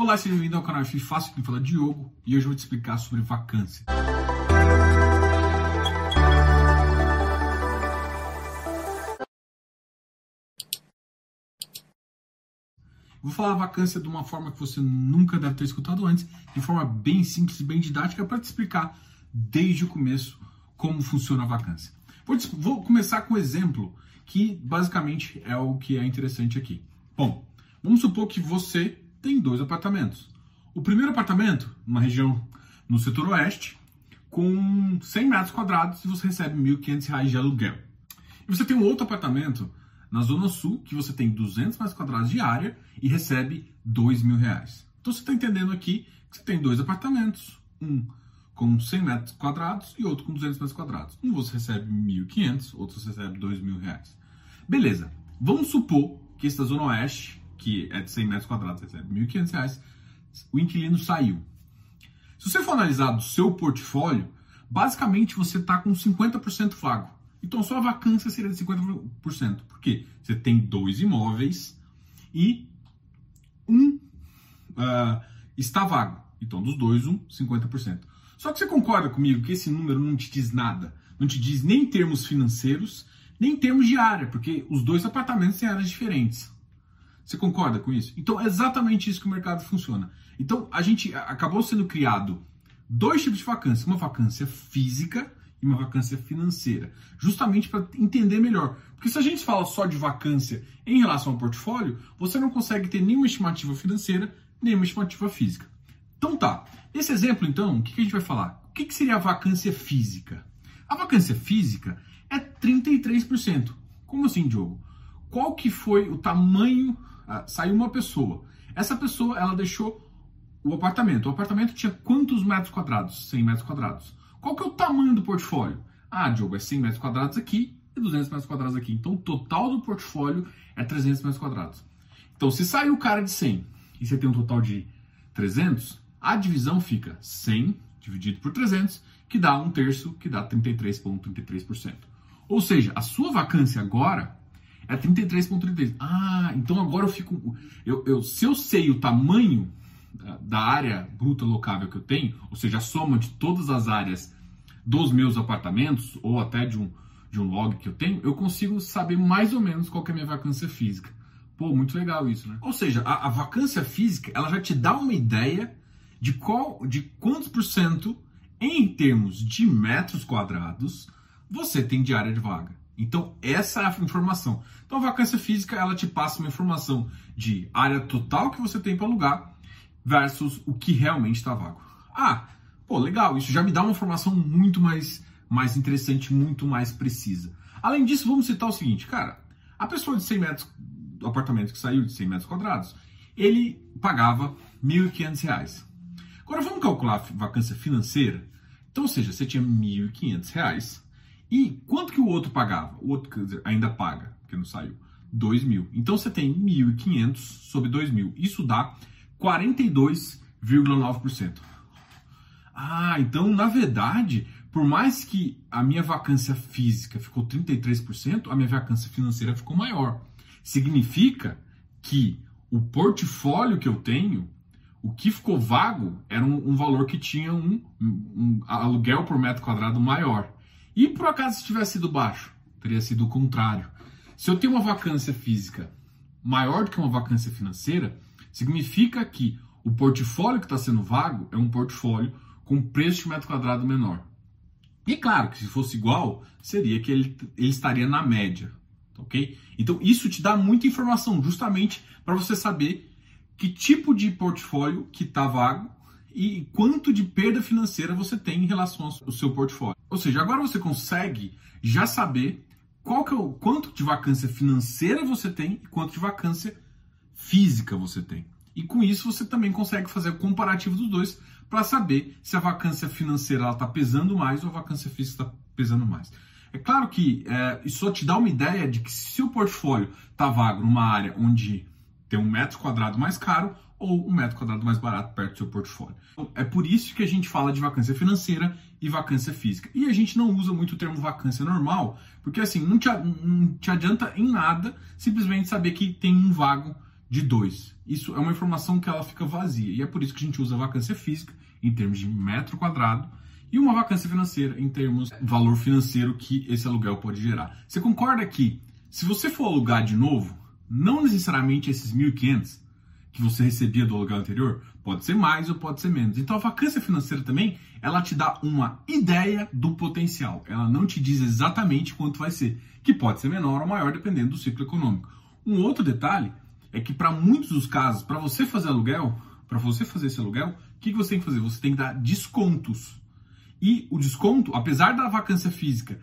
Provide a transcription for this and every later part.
Olá, seja bem-vindo ao canal F Fácil, que fala Diogo, e hoje eu vou te explicar sobre vacância. Vou falar vacância de uma forma que você nunca deve ter escutado antes, de forma bem simples e bem didática, para te explicar desde o começo como funciona a vacância. Vou, vou começar com um exemplo que basicamente é o que é interessante aqui. Bom, vamos supor que você tem dois apartamentos. O primeiro apartamento, numa região no setor oeste, com 100 metros quadrados e você recebe R$ 1.500 de aluguel. E você tem um outro apartamento na Zona Sul, que você tem 200 metros quadrados de área e recebe R$ mil reais. Então você está entendendo aqui que você tem dois apartamentos, um com 100 metros quadrados e outro com 200 metros quadrados. Um você recebe 1.500, outro você recebe R$ mil reais. Beleza, vamos supor que esta Zona Oeste, que é de 100 metros quadrados, recebe 1.500 reais, o inquilino saiu. Se você for analisar do seu portfólio, basicamente você está com 50% vago. Então, sua vacância seria de 50%. Por quê? Você tem dois imóveis e um uh, está vago. Então, dos dois, um 50%. Só que você concorda comigo que esse número não te diz nada? Não te diz nem em termos financeiros, nem em termos de área, porque os dois apartamentos têm áreas diferentes. Você concorda com isso? Então, é exatamente isso que o mercado funciona. Então, a gente acabou sendo criado dois tipos de vacância: uma vacância física e uma vacância financeira, justamente para entender melhor. Porque se a gente fala só de vacância em relação ao portfólio, você não consegue ter nenhuma estimativa financeira, nenhuma estimativa física. Então tá, nesse exemplo então, o que, a gente vai falar? O que, seria a vacância física? A vacância física é 33%. Como assim, Diogo? Qual que foi o tamanho? Ah, saiu uma pessoa. Essa pessoa, ela deixou o apartamento. O apartamento tinha quantos metros quadrados? 100 metros quadrados. Qual que é o tamanho do portfólio? Ah, Diogo, é 100 metros quadrados aqui e 200 metros quadrados aqui. Então, o total do portfólio é 300 metros quadrados. Então, se saiu o cara de 100 e você tem um total de 300, a divisão fica 100 dividido por 300, que dá um terço, que dá 33,33%. Ou seja, a sua vacância agora é 33,33%. Ah, então agora eu fico. Eu, eu, se eu sei o tamanho da área bruta locável que eu tenho, ou seja, a soma de todas as áreas dos meus apartamentos, ou até de um, de um log que eu tenho, eu consigo saber mais ou menos qual é a minha vacância física. Pô, muito legal isso, né? Ou seja, a, a vacância física, ela já te dá uma ideia de qual, de quantos por cento, em termos de metros quadrados, você tem de área de vaga. Então, essa é a informação. Então, a vacância física, ela te passa uma informação de área total que você tem para alugar versus o que realmente está vago. Ah, pô, legal, isso já me dá uma informação muito mais, mais interessante, muito mais precisa. Além disso, vamos citar o seguinte, cara, a pessoa de 100 metros, do apartamento que saiu de 100 metros quadrados, ele pagava R$ 1.500. Agora vamos calcular a vacância financeira. Então, ou seja, você tinha R$ 1.500 e quanto que o outro pagava? O outro dizer, ainda paga, porque não saiu. 2 mil. Então você tem 1.500 sobre 2 mil. Isso dá 42,9%. Ah, então na verdade, por mais que a minha vacância física ficou 33%, a minha vacância financeira ficou maior. Significa que o portfólio que eu tenho, o que ficou vago era um, um valor que tinha um, um, aluguel por metro quadrado maior. E por acaso se tivesse sido baixo, teria sido o contrário. Se eu tenho uma vacância física maior do que uma vacância financeira, Significa que o portfólio que está sendo vago é um portfólio com preço de metro quadrado menor. E claro que se fosse igual, seria que ele, ele estaria na média, ok? Então isso te dá muita informação, justamente para você saber que tipo de portfólio que está vago e quanto de perda financeira você tem em relação ao seu portfólio. Ou seja, agora você consegue já saber qual que é o quanto de vacância financeira você tem e quanto de vacância física você tem. E com isso você também consegue fazer o comparativo dos dois para saber se a vacância financeira está pesando mais ou a vacância física está pesando mais. É claro que é, isso só te dá uma ideia de que se o portfólio está vago numa área onde tem um metro quadrado mais caro ou um metro quadrado mais barato perto do seu portfólio. Então, é por isso que a gente fala de vacância financeira e vacância física. E a gente não usa muito o termo vacância normal, porque assim, não te, não te adianta em nada simplesmente saber que tem um vago de 2. Isso é uma informação que ela fica vazia e é por isso que a gente usa vacância física em termos de metro quadrado e uma vacância financeira em termos de valor financeiro que esse aluguel pode gerar. Você concorda que se você for alugar de novo, não necessariamente esses 1.500 que você recebia do aluguel anterior, pode ser mais ou pode ser menos. Então a vacância financeira também, ela te dá uma ideia do potencial. Ela não te diz exatamente quanto vai ser, que pode ser menor ou maior dependendo do ciclo econômico. Um outro detalhe é que para muitos dos casos, para você fazer aluguel, para você fazer esse aluguel, o que, que você tem que fazer? Você tem que dar descontos. E o desconto, apesar da vacância física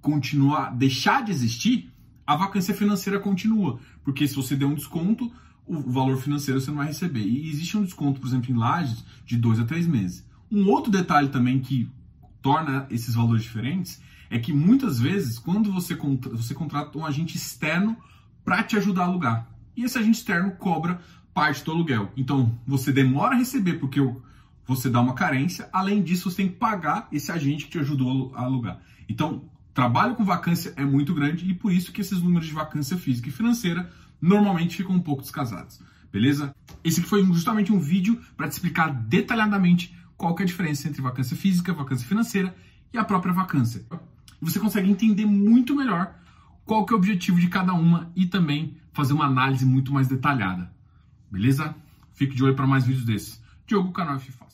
continuar, deixar de existir, a vacância financeira continua. Porque se você der um desconto, o valor financeiro você não vai receber. E existe um desconto, por exemplo, em lajes, de dois a três meses. Um outro detalhe também que torna esses valores diferentes é que muitas vezes, quando você, contra, você contrata um agente externo para te ajudar a alugar, e esse agente externo cobra parte do aluguel. Então, você demora a receber porque você dá uma carência, além disso, você tem que pagar esse agente que te ajudou a alugar. Então, trabalho com vacância é muito grande e por isso que esses números de vacância física e financeira normalmente ficam um pouco descasados. Beleza? Esse aqui foi justamente um vídeo para te explicar detalhadamente qual é a diferença entre vacância física, vacância financeira e a própria vacância. E você consegue entender muito melhor qual que é o objetivo de cada uma e também fazer uma análise muito mais detalhada. Beleza? Fique de olho para mais vídeos desses. Diogo, canal FIFA.